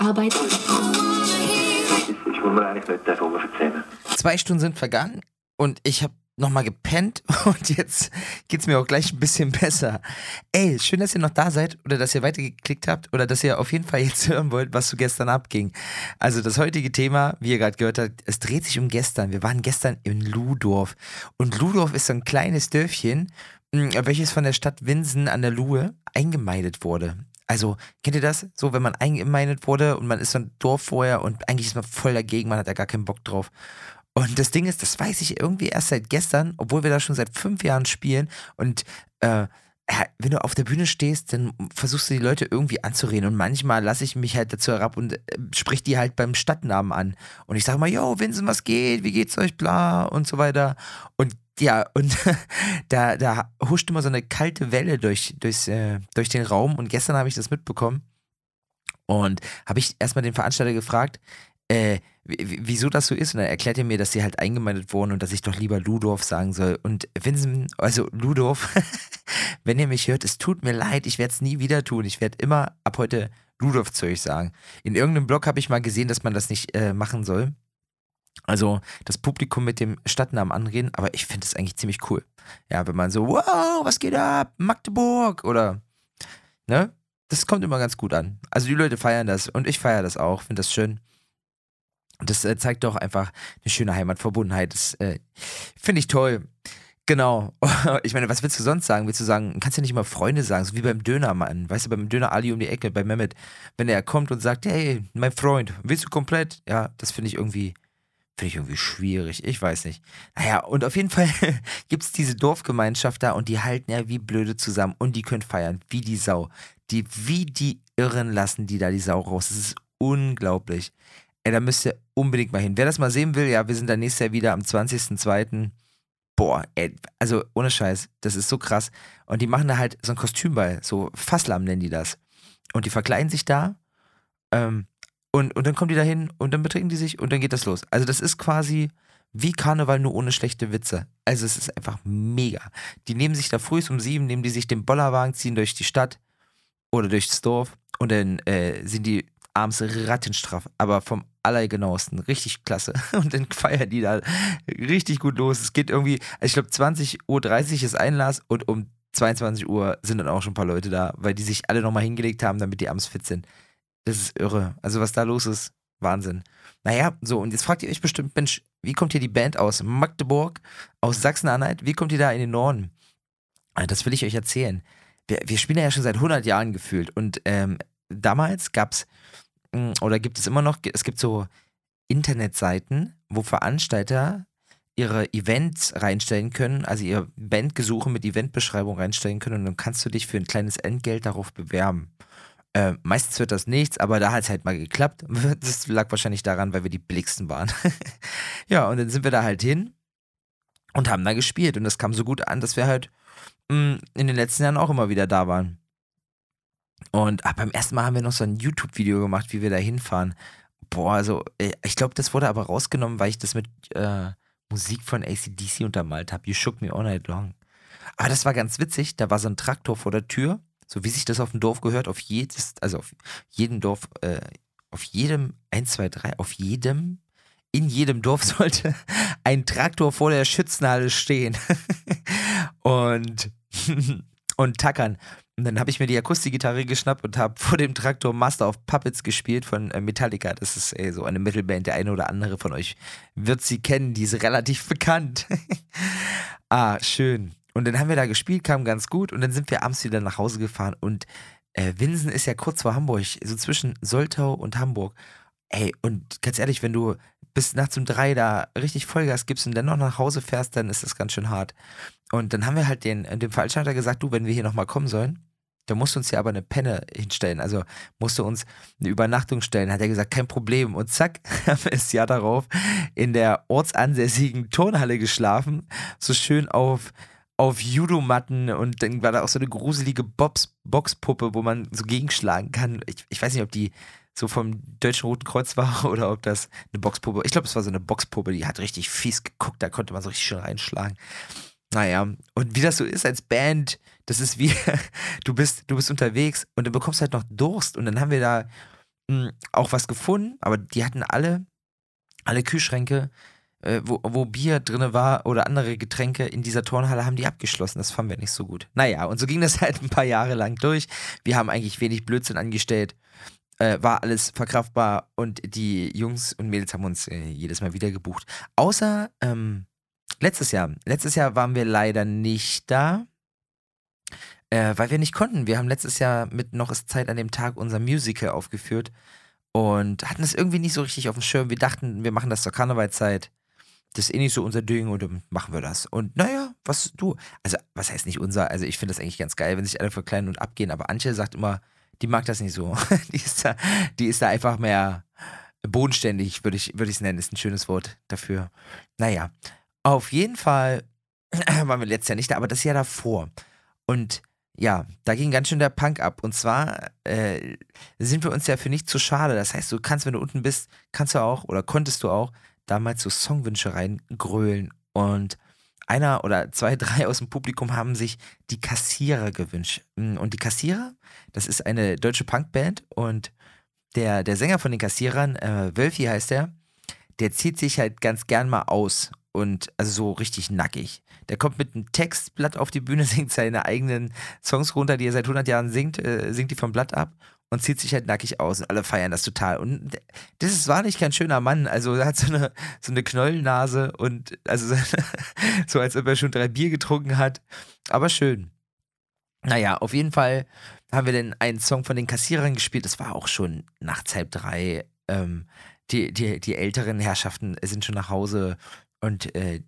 Arbeit. Ich will mir eigentlich nicht darüber erzählen. Zwei Stunden sind vergangen und ich habe nochmal gepennt und jetzt geht's mir auch gleich ein bisschen besser. Ey, schön, dass ihr noch da seid oder dass ihr weitergeklickt habt oder dass ihr auf jeden Fall jetzt hören wollt, was so gestern abging. Also das heutige Thema, wie ihr gerade gehört habt, es dreht sich um gestern. Wir waren gestern in Ludorf und Ludorf ist so ein kleines Dörfchen, welches von der Stadt Winsen an der Luhe eingemeindet wurde. Also, kennt ihr das? So, wenn man eingemeindet wurde und man ist so ein Dorf vorher und eigentlich ist man voll dagegen, man hat da gar keinen Bock drauf. Und das Ding ist, das weiß ich irgendwie erst seit gestern, obwohl wir da schon seit fünf Jahren spielen. Und äh, wenn du auf der Bühne stehst, dann versuchst du die Leute irgendwie anzureden. Und manchmal lasse ich mich halt dazu herab und äh, sprich die halt beim Stadtnamen an. Und ich sage mal, yo, Vincent, was geht? Wie geht's euch? Bla und so weiter. Und ja, und da, da huscht immer so eine kalte Welle durch, durchs, äh, durch den Raum. Und gestern habe ich das mitbekommen. Und habe ich erstmal den Veranstalter gefragt, äh, wieso das so ist. Und dann erklärt er mir, dass sie halt eingemeindet wurden und dass ich doch lieber Ludorf sagen soll. Und Vincent, also Ludorf, wenn ihr mich hört, es tut mir leid, ich werde es nie wieder tun. Ich werde immer ab heute Ludorf zu euch sagen. In irgendeinem Blog habe ich mal gesehen, dass man das nicht äh, machen soll. Also das Publikum mit dem Stadtnamen anreden, aber ich finde es eigentlich ziemlich cool. Ja, wenn man so, wow, was geht ab? Magdeburg oder, ne? Das kommt immer ganz gut an. Also die Leute feiern das und ich feiere das auch, finde das schön. Und das äh, zeigt doch einfach eine schöne Heimatverbundenheit. Das äh, finde ich toll. Genau. Ich meine, was willst du sonst sagen? Willst du sagen, kannst du nicht mal Freunde sagen, so wie beim Dönermann, weißt du, beim Döner Ali um die Ecke, bei Mehmet, wenn er kommt und sagt, hey, mein Freund, willst du komplett? Ja, das finde ich irgendwie, finde ich irgendwie schwierig. Ich weiß nicht. Naja, und auf jeden Fall gibt es diese Dorfgemeinschaft da und die halten ja wie blöde zusammen und die können feiern, wie die Sau. Die, wie die Irren lassen die da die Sau raus. Das ist unglaublich. Ey, da müsst ihr unbedingt mal hin. Wer das mal sehen will, ja, wir sind da nächstes Jahr wieder am 20.02. Boah, ey, also ohne Scheiß, das ist so krass. Und die machen da halt so ein Kostümball, so Fasslam nennen die das. Und die verkleiden sich da ähm, und, und dann kommen die da hin und dann betrinken die sich und dann geht das los. Also das ist quasi wie Karneval, nur ohne schlechte Witze. Also es ist einfach mega. Die nehmen sich da früh um sieben, nehmen die sich den Bollerwagen, ziehen durch die Stadt oder durchs Dorf und dann äh, sind die abends rattenstraff, aber vom allergenauesten. Richtig klasse. Und dann feiern die da richtig gut los. Es geht irgendwie, ich glaube 20.30 Uhr ist Einlass und um 22 Uhr sind dann auch schon ein paar Leute da, weil die sich alle nochmal hingelegt haben, damit die abends fit sind. Das ist irre. Also was da los ist, Wahnsinn. Naja, so, und jetzt fragt ihr euch bestimmt, Mensch, wie kommt hier die Band aus Magdeburg, aus Sachsen-Anhalt? Wie kommt ihr da in den Norden? Ah, Das will ich euch erzählen. Wir, wir spielen ja schon seit 100 Jahren gefühlt und ähm, damals gab es, oder gibt es immer noch, es gibt so Internetseiten, wo Veranstalter ihre Events reinstellen können, also ihr Bandgesuche mit Eventbeschreibung reinstellen können und dann kannst du dich für ein kleines Entgelt darauf bewerben. Äh, meistens wird das nichts, aber da hat es halt mal geklappt. Das lag wahrscheinlich daran, weil wir die billigsten waren. ja, und dann sind wir da halt hin und haben da gespielt und das kam so gut an, dass wir halt mh, in den letzten Jahren auch immer wieder da waren. Und ah, beim ersten Mal haben wir noch so ein YouTube-Video gemacht, wie wir da hinfahren. Boah, also äh, ich glaube, das wurde aber rausgenommen, weil ich das mit äh, Musik von ACDC untermalt habe. You shook me all night long. Aber das war ganz witzig. Da war so ein Traktor vor der Tür, so wie sich das auf dem Dorf gehört, auf jedes, also auf jedem Dorf, äh, auf jedem, 1, 2, 3, auf jedem, in jedem Dorf sollte ein Traktor vor der Schützenhalle stehen. und, und tackern. Und dann habe ich mir die Akustikgitarre geschnappt und habe vor dem Traktor Master of Puppets gespielt von äh, Metallica. Das ist ey, so eine Metalband. Der eine oder andere von euch wird sie kennen. Die ist relativ bekannt. ah, schön. Und dann haben wir da gespielt, kam ganz gut. Und dann sind wir abends wieder nach Hause gefahren. Und äh, Winsen ist ja kurz vor Hamburg, so zwischen Soltau und Hamburg. Ey, und ganz ehrlich, wenn du bis nachts um drei da richtig Vollgas gibst und dann noch nach Hause fährst, dann ist das ganz schön hart. Und dann haben wir halt den, dem Veranstalter gesagt, du, wenn wir hier nochmal kommen sollen, dann musst du uns hier aber eine Penne hinstellen. Also musst du uns eine Übernachtung stellen. Hat er gesagt, kein Problem. Und zack, haben wir das Jahr darauf in der ortsansässigen Turnhalle geschlafen. So schön auf, auf Judomatten und dann war da auch so eine gruselige Bobs, Boxpuppe, wo man so gegenschlagen kann. Ich, ich weiß nicht, ob die so vom Deutschen Roten Kreuz war oder ob das eine Boxpuppe. Ich glaube, es war so eine Boxpuppe, die hat richtig fies geguckt, da konnte man so richtig schön reinschlagen. naja, und wie das so ist als Band, das ist wie, du bist, du bist unterwegs und dann bekommst du halt noch Durst und dann haben wir da mh, auch was gefunden, aber die hatten alle, alle Kühlschränke, äh, wo, wo Bier drin war oder andere Getränke in dieser Turnhalle, haben die abgeschlossen. Das fanden wir nicht so gut. Naja, und so ging das halt ein paar Jahre lang durch. Wir haben eigentlich wenig Blödsinn angestellt. Äh, war alles verkraftbar und die Jungs und Mädels haben uns äh, jedes Mal wieder gebucht. Außer ähm, letztes Jahr. Letztes Jahr waren wir leider nicht da, äh, weil wir nicht konnten. Wir haben letztes Jahr mit Noch ist Zeit an dem Tag unser Musical aufgeführt und hatten es irgendwie nicht so richtig auf dem Schirm. Wir dachten, wir machen das zur Karnevalzeit. Das ist eh nicht so unser Ding und dann machen wir das. Und naja, was du, also was heißt nicht unser, also ich finde das eigentlich ganz geil, wenn sich alle verkleiden und abgehen, aber Antje sagt immer, die mag das nicht so. die, ist da, die ist da einfach mehr bodenständig, würde ich es würd nennen, ist ein schönes Wort dafür. Naja, auf jeden Fall waren wir letztes Jahr nicht da, aber das Jahr davor. Und ja, da ging ganz schön der Punk ab. Und zwar äh, sind wir uns ja für nicht zu schade. Das heißt, du kannst, wenn du unten bist, kannst du auch oder konntest du auch damals so Songwünsche reingrölen. Und einer oder zwei, drei aus dem Publikum haben sich die Kassierer gewünscht. Mm, und die Kassierer, das ist eine deutsche Punkband und der, der Sänger von den Kassierern, äh, Wölfi heißt er, der zieht sich halt ganz gern mal aus und also so richtig nackig. Der kommt mit einem Textblatt auf die Bühne, singt seine eigenen Songs runter, die er seit 100 Jahren singt, äh, singt die vom Blatt ab und zieht sich halt nackig aus und alle feiern das total. Und das ist wahrlich kein schöner Mann. Also er hat so eine, so eine Knollennase und also so als ob er schon drei Bier getrunken hat. Aber schön. Naja, auf jeden Fall haben wir dann einen Song von den Kassierern gespielt. Das war auch schon nachts halb drei. Ähm, die, die, die älteren Herrschaften sind schon nach Hause und äh,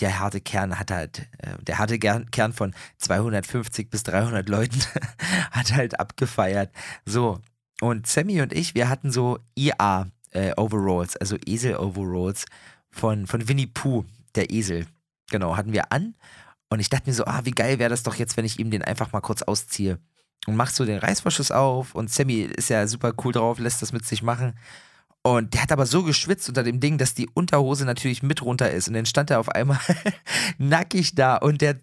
der harte Kern hat halt, äh, der harte Kern von 250 bis 300 Leuten hat halt abgefeiert. So, und Sammy und ich, wir hatten so IA äh, Overalls, also Esel Overalls von, von Winnie Pooh, der Esel. Genau, hatten wir an. Und ich dachte mir so, ah, wie geil wäre das doch jetzt, wenn ich ihm den einfach mal kurz ausziehe. Und mach so den Reißverschluss auf und Sammy ist ja super cool drauf, lässt das mit sich machen. Und der hat aber so geschwitzt unter dem Ding, dass die Unterhose natürlich mit runter ist. Und dann stand er auf einmal nackig da und der,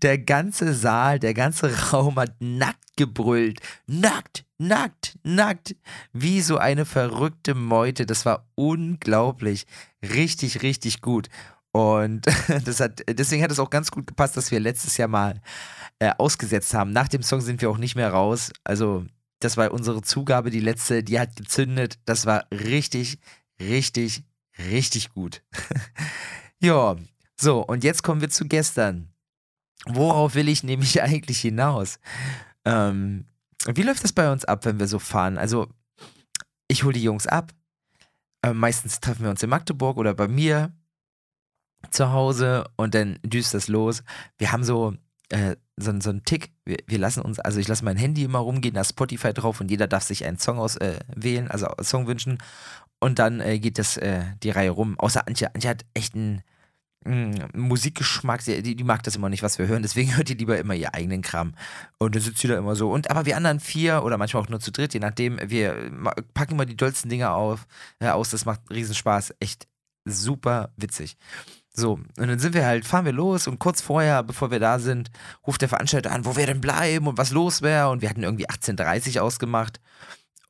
der ganze Saal, der ganze Raum hat nackt gebrüllt. Nackt, nackt, nackt. Wie so eine verrückte Meute. Das war unglaublich. Richtig, richtig gut. Und das hat, deswegen hat es auch ganz gut gepasst, dass wir letztes Jahr mal äh, ausgesetzt haben. Nach dem Song sind wir auch nicht mehr raus. Also das war unsere Zugabe, die letzte, die hat gezündet. Das war richtig, richtig, richtig gut. ja, so, und jetzt kommen wir zu gestern. Worauf will ich nämlich eigentlich hinaus? Ähm, wie läuft das bei uns ab, wenn wir so fahren? Also, ich hole die Jungs ab. Äh, meistens treffen wir uns in Magdeburg oder bei mir zu Hause und dann düst das los. Wir haben so äh, so, so ein Tick. Wir, wir, lassen uns, also ich lasse mein Handy immer rumgehen, da Spotify drauf und jeder darf sich einen Song auswählen, äh, also Song wünschen. Und dann äh, geht das äh, die Reihe rum. Außer Antje. Antje hat echt einen Musikgeschmack, die, die, mag das immer nicht, was wir hören, deswegen hört die lieber immer ihr eigenen Kram. Und dann sitzt sie da immer so. Und aber wir anderen vier oder manchmal auch nur zu dritt, je nachdem, wir packen immer die dollsten Dinge auf, äh, aus. Das macht Riesenspaß. Echt super witzig. So, und dann sind wir halt, fahren wir los und kurz vorher, bevor wir da sind, ruft der Veranstalter an, wo wir denn bleiben und was los wäre. Und wir hatten irgendwie 18.30 Uhr ausgemacht.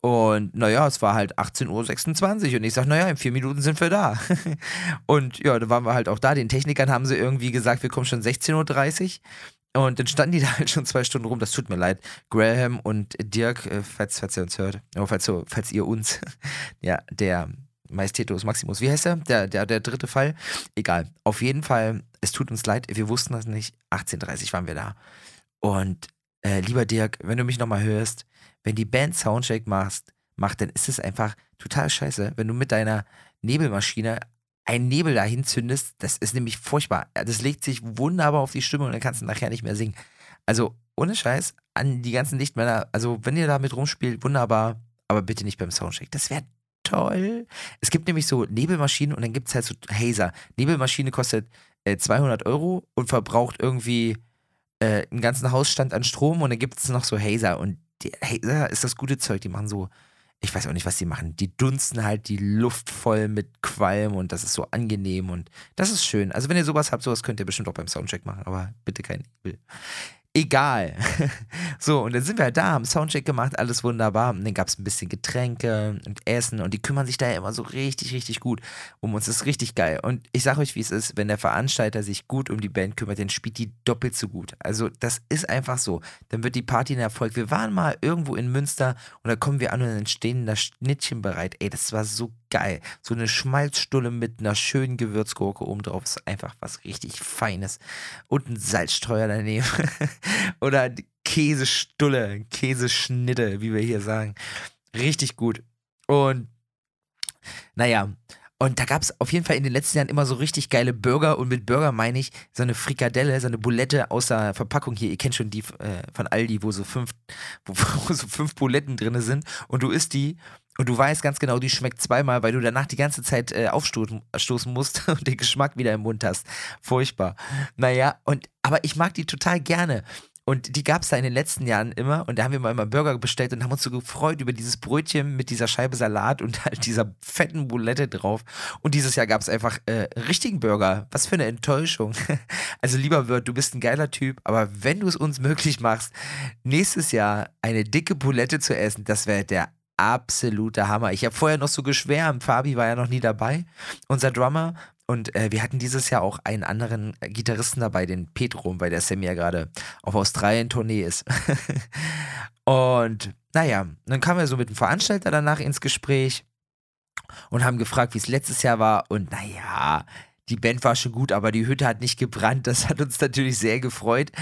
Und naja, es war halt 18.26 Uhr und ich sag, naja, in vier Minuten sind wir da. und ja, da waren wir halt auch da. Den Technikern haben sie irgendwie gesagt, wir kommen schon 16.30 Uhr. Und dann standen die da halt schon zwei Stunden rum. Das tut mir leid. Graham und Dirk, äh, falls, falls ihr uns hört, oh, falls, falls ihr uns, ja, der Majestätus Maximus. Wie heißt er? Der, der, der dritte Fall? Egal. Auf jeden Fall, es tut uns leid, wir wussten das nicht. 18.30 waren wir da. Und äh, lieber Dirk, wenn du mich nochmal hörst, wenn die Band Soundcheck machst, macht, dann ist es einfach total scheiße, wenn du mit deiner Nebelmaschine einen Nebel dahin zündest. Das ist nämlich furchtbar. Das legt sich wunderbar auf die Stimme und dann kannst du nachher nicht mehr singen. Also ohne Scheiß an die ganzen Lichtmänner. Also wenn ihr damit rumspielt, wunderbar, aber bitte nicht beim Soundcheck. Das wäre toll. Es gibt nämlich so Nebelmaschinen und dann gibt es halt so Hazer. Nebelmaschine kostet äh, 200 Euro und verbraucht irgendwie äh, einen ganzen Hausstand an Strom und dann gibt es noch so Hazer und die Hazer ist das gute Zeug. Die machen so ich weiß auch nicht, was die machen. Die dunsten halt die Luft voll mit Qualm und das ist so angenehm und das ist schön. Also wenn ihr sowas habt, sowas könnt ihr bestimmt auch beim Soundcheck machen, aber bitte kein Nebel. Egal. So, und dann sind wir halt da, haben Soundcheck gemacht, alles wunderbar. Und dann gab es ein bisschen Getränke und Essen und die kümmern sich da ja immer so richtig, richtig gut um uns. Das ist richtig geil. Und ich sage euch, wie es ist, wenn der Veranstalter sich gut um die Band kümmert, dann spielt die doppelt so gut. Also, das ist einfach so. Dann wird die Party ein Erfolg. Wir waren mal irgendwo in Münster und da kommen wir an und dann stehen da Schnittchen bereit. Ey, das war so geil. So eine Schmalzstulle mit einer schönen Gewürzgurke oben drauf ist einfach was richtig Feines. Und ein Salzstreuer daneben. Oder Käsestulle, Käseschnitte, wie wir hier sagen. Richtig gut. Und naja, und da gab es auf jeden Fall in den letzten Jahren immer so richtig geile Burger. Und mit Burger meine ich so eine Frikadelle, so eine Bulette aus der Verpackung hier. Ihr kennt schon die äh, von Aldi, wo so fünf, wo, wo so fünf Buletten drin sind. Und du isst die und du weißt ganz genau, die schmeckt zweimal, weil du danach die ganze Zeit äh, aufstoßen musst und den Geschmack wieder im Mund hast. Furchtbar. Naja, und aber ich mag die total gerne. Und die gab es da in den letzten Jahren immer. Und da haben wir mal immer Burger bestellt und haben uns so gefreut über dieses Brötchen mit dieser Scheibe Salat und halt dieser fetten Boulette drauf. Und dieses Jahr gab es einfach äh, richtigen Burger. Was für eine Enttäuschung. Also lieber Wirt, du bist ein geiler Typ, aber wenn du es uns möglich machst, nächstes Jahr eine dicke Boulette zu essen, das wäre der absolute Hammer. Ich habe vorher noch so geschwärmt, Fabi war ja noch nie dabei, unser Drummer. Und äh, wir hatten dieses Jahr auch einen anderen Gitarristen dabei, den Petro, weil der Sam ja gerade auf Australien Tournee ist. und naja, dann kamen wir so mit dem Veranstalter danach ins Gespräch und haben gefragt, wie es letztes Jahr war. Und naja, die Band war schon gut, aber die Hütte hat nicht gebrannt. Das hat uns natürlich sehr gefreut.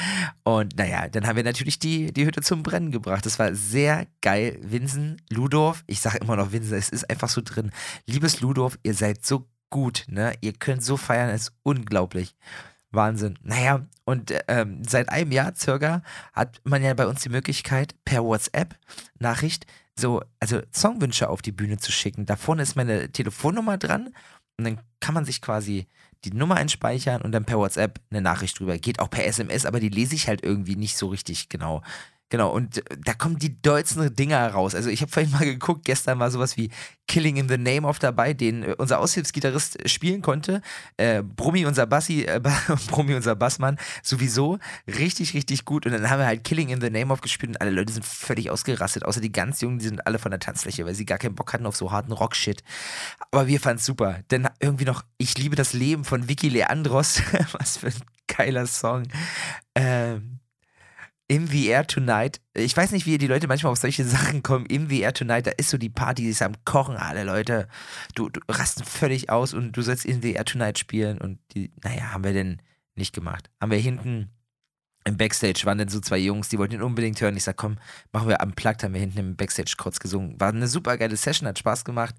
Und naja, dann haben wir natürlich die, die Hütte zum Brennen gebracht. Das war sehr geil. Winsen, Ludorf, ich sage immer noch Winsen, es ist einfach so drin. Liebes Ludorf, ihr seid so gut, ne? Ihr könnt so feiern, es ist unglaublich. Wahnsinn. Naja, und ähm, seit einem Jahr circa hat man ja bei uns die Möglichkeit, per WhatsApp-Nachricht so, also Songwünsche auf die Bühne zu schicken. Da vorne ist meine Telefonnummer dran und dann kann man sich quasi die Nummer einspeichern und dann per WhatsApp eine Nachricht drüber. Geht auch per SMS, aber die lese ich halt irgendwie nicht so richtig genau. Genau, und äh, da kommen die dollsten Dinger raus. Also ich habe vorhin mal geguckt, gestern war sowas wie Killing in the Name of dabei, den äh, unser Aushilfsgitarrist äh, spielen konnte. Äh, Brummi, unser Bassi, äh, Brummi, unser Bassmann, sowieso richtig, richtig gut. Und dann haben wir halt Killing in the Name of gespielt und alle Leute sind völlig ausgerastet, außer die ganz Jungen, die sind alle von der Tanzfläche, weil sie gar keinen Bock hatten auf so harten Rock-Shit. Aber wir fanden es super. Denn irgendwie noch Ich liebe das Leben von Vicky Leandros. Was für ein geiler Song. Ähm im VR Tonight. Ich weiß nicht, wie die Leute manchmal auf solche Sachen kommen. Im VR Tonight, da ist so die Party, die ist am Kochen, alle Leute. Du, du rasten völlig aus und du sollst in VR Tonight spielen. Und die, naja, haben wir denn nicht gemacht. Haben wir hinten im Backstage waren dann so zwei Jungs, die wollten ihn unbedingt hören. Ich sag, komm, machen wir am Plug, haben wir hinten im Backstage kurz gesungen. War eine super geile Session, hat Spaß gemacht.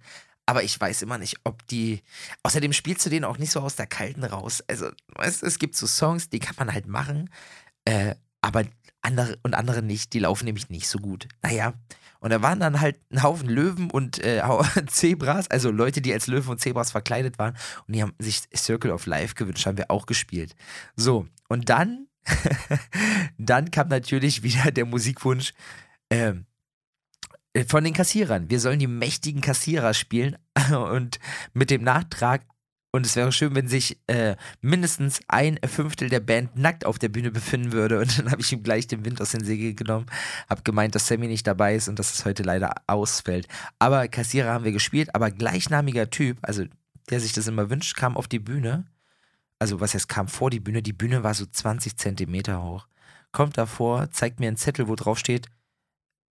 Aber ich weiß immer nicht, ob die. Außerdem spielst du den auch nicht so aus der Kalten raus. Also, weißt, es gibt so Songs, die kann man halt machen. Äh, aber andere und andere nicht, die laufen nämlich nicht so gut. Naja, und da waren dann halt ein Haufen Löwen und äh, Zebras, also Leute, die als Löwen und Zebras verkleidet waren und die haben sich Circle of Life gewünscht, haben wir auch gespielt. So, und dann, dann kam natürlich wieder der Musikwunsch ähm, äh, von den Kassierern. Wir sollen die mächtigen Kassierer spielen und mit dem Nachtrag und es wäre schön, wenn sich äh, mindestens ein Fünftel der Band nackt auf der Bühne befinden würde. Und dann habe ich ihm gleich den Wind aus den Segeln genommen, habe gemeint, dass Sammy nicht dabei ist und dass es heute leider ausfällt. Aber Kassierer haben wir gespielt, aber gleichnamiger Typ, also der sich das immer wünscht, kam auf die Bühne. Also was heißt, kam vor die Bühne. Die Bühne war so 20 Zentimeter hoch. Kommt davor, zeigt mir einen Zettel, wo drauf steht,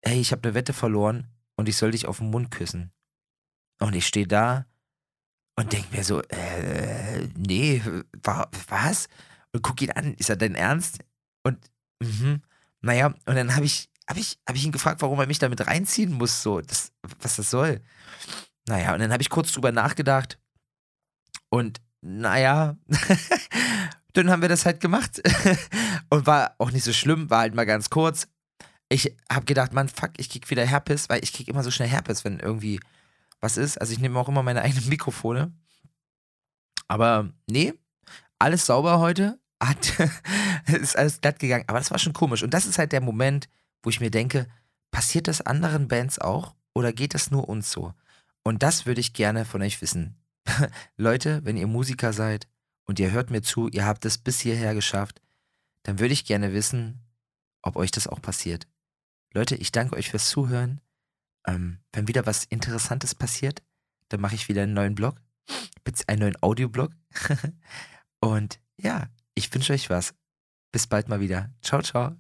hey, ich habe eine Wette verloren und ich soll dich auf den Mund küssen. Und ich stehe da und denke mir so, äh, nee, wa was? Und guck ihn an, ist er denn ernst? Und, mhm, naja, und dann habe ich, hab ich, hab ich ihn gefragt, warum er mich damit reinziehen muss, so, das, was das soll. Naja, und dann habe ich kurz drüber nachgedacht und, naja, dann haben wir das halt gemacht und war auch nicht so schlimm, war halt mal ganz kurz. Ich habe gedacht, Mann, fuck, ich krieg wieder Herpes, weil ich krieg immer so schnell Herpes, wenn irgendwie was ist. Also ich nehme auch immer meine eigenen Mikrofone. Aber nee, alles sauber heute. Hat, ist alles glatt gegangen. Aber das war schon komisch. Und das ist halt der Moment, wo ich mir denke, passiert das anderen Bands auch? oder geht das nur uns so? Und das würde ich gerne von euch wissen. Leute, wenn ihr Musiker seid und ihr hört mir zu, ihr habt es bis hierher geschafft, dann würde ich gerne wissen, ob euch das auch passiert. Leute, ich danke euch fürs Zuhören. Ähm, wenn wieder was Interessantes passiert, dann mache ich wieder einen neuen Blog, einen neuen Audioblog. und ja, ich wünsche euch was. Bis bald mal wieder. Ciao, ciao.